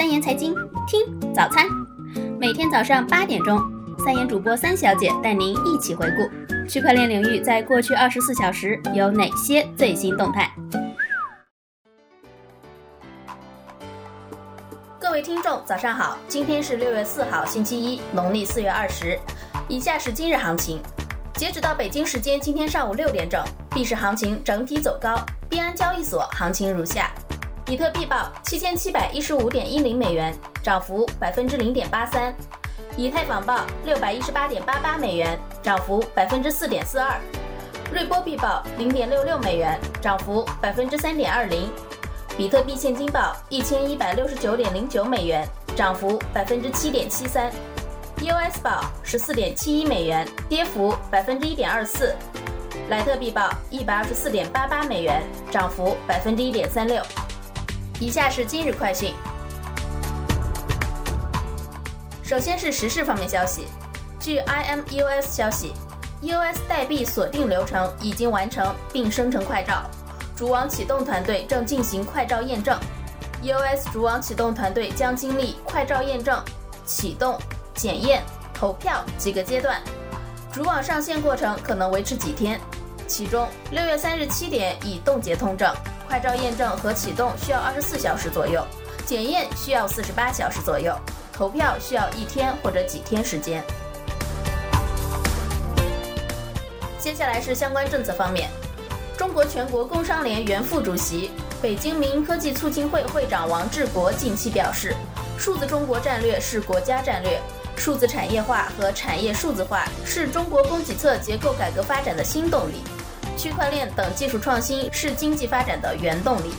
三言财经，听早餐。每天早上八点钟，三言主播三小姐带您一起回顾区块链领域在过去二十四小时有哪些最新动态。各位听众，早上好！今天是六月四号，星期一，农历四月二十。以下是今日行情。截止到北京时间今天上午六点整，币市行情整体走高。币安交易所行情如下：比特币报七千七百一十五点一零美元，涨幅百分之零点八三；以太坊报六百一十八点八八美元，涨幅百分之四点四二；瑞波币报零点六六美元，涨幅百分之三点二零；比特币现金报一千一百六十九点零九美元，涨幅百分之七点七三。；EOS 报十四点七一美元，跌幅百分之一点二四；莱特币报一百二十四点八八美元，涨幅百分之一点三六。以下是今日快讯。首先是时事方面消息，据 IMUS 消息，EOS 代币锁定流程已经完成并生成快照，主网启动团队正进行快照验证。EOS 主网启动团队将经历快照验证、启动。检验、投票几个阶段，主网上线过程可能维持几天。其中，六月三日七点已冻结通证，快照验证和启动需要二十四小时左右，检验需要四十八小时左右，投票需要一天或者几天时间。接下来是相关政策方面，中国全国工商联原副主席、北京民营科技促进会会长王志国近期表示，数字中国战略是国家战略。数字产业化和产业数字化是中国供给侧结构改革发展的新动力，区块链等技术创新是经济发展的原动力。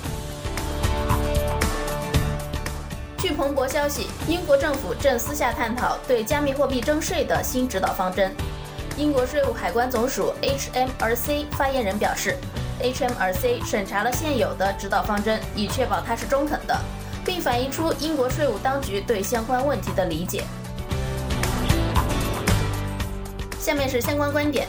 据彭博消息，英国政府正私下探讨对加密货币征税的新指导方针。英国税务海关总署 （HMRC） 发言人表示，HMRC 审查了现有的指导方针，以确保它是中肯的，并反映出英国税务当局对相关问题的理解。下面是相关观点，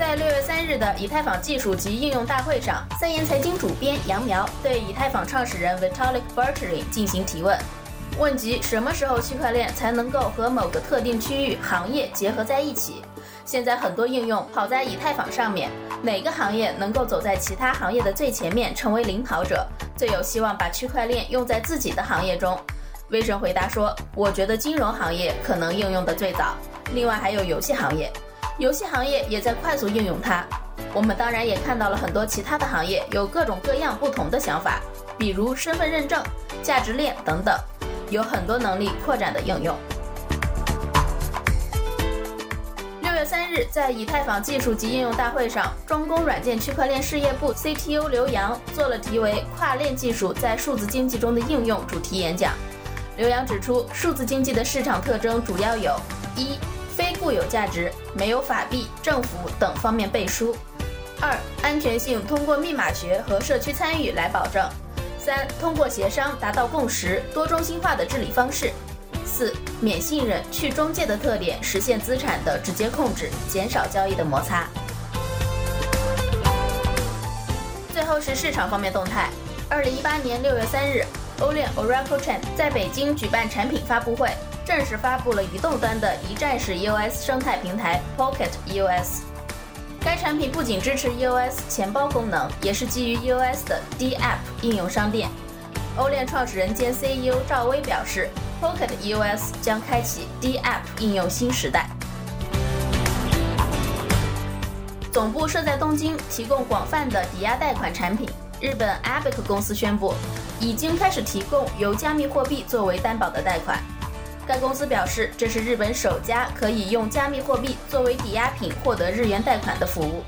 在六月三日的以太坊技术及应用大会上，三言财经主编杨苗对以太坊创始人 Vitalik Buterin 进行提问，问及什么时候区块链才能够和某个特定区域行业结合在一起？现在很多应用跑在以太坊上面，哪个行业能够走在其他行业的最前面，成为领跑者，最有希望把区块链用在自己的行业中？威神回答说：“我觉得金融行业可能应用的最早。”另外还有游戏行业，游戏行业也在快速应用它。我们当然也看到了很多其他的行业有各种各样不同的想法，比如身份认证、价值链等等，有很多能力扩展的应用。六月三日，在以太坊技术及应用大会上，中公软件区块链事业部 CTO 刘洋做了题为“跨链技术在数字经济中的应用”主题演讲。刘洋指出，数字经济的市场特征主要有：一、固有价值没有法币、政府等方面背书；二、安全性通过密码学和社区参与来保证；三、通过协商达到共识、多中心化的治理方式；四、免信任、去中介的特点实现资产的直接控制，减少交易的摩擦。最后是市场方面动态：二零一八年六月三日，欧链 Oracle Chain 在北京举办产品发布会。正式发布了移动端的一站式 EOS 生态平台 Pocket EOS。该产品不仅支持 EOS 钱包功能，也是基于 EOS 的 D App 应用商店。欧链创始人兼 CEO 赵薇表示，Pocket EOS 将开启 D App 应用新时代。总部设在东京，提供广泛的抵押贷款产品。日本 Abic 公司宣布，已经开始提供由加密货币作为担保的贷款。该公司表示，这是日本首家可以用加密货币作为抵押品获得日元贷款的服务。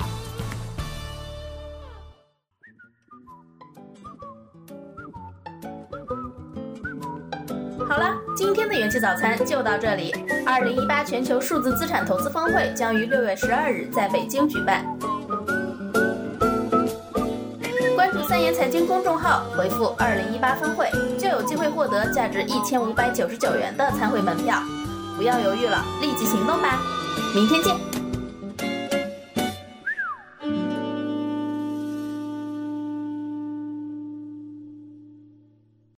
好了，今天的元气早餐就到这里。二零一八全球数字资产投资峰会将于六月十二日在北京举办。三言财经公众号回复“二零一八峰会”，就有机会获得价值一千五百九十九元的参会门票。不要犹豫了，立即行动吧！明天见。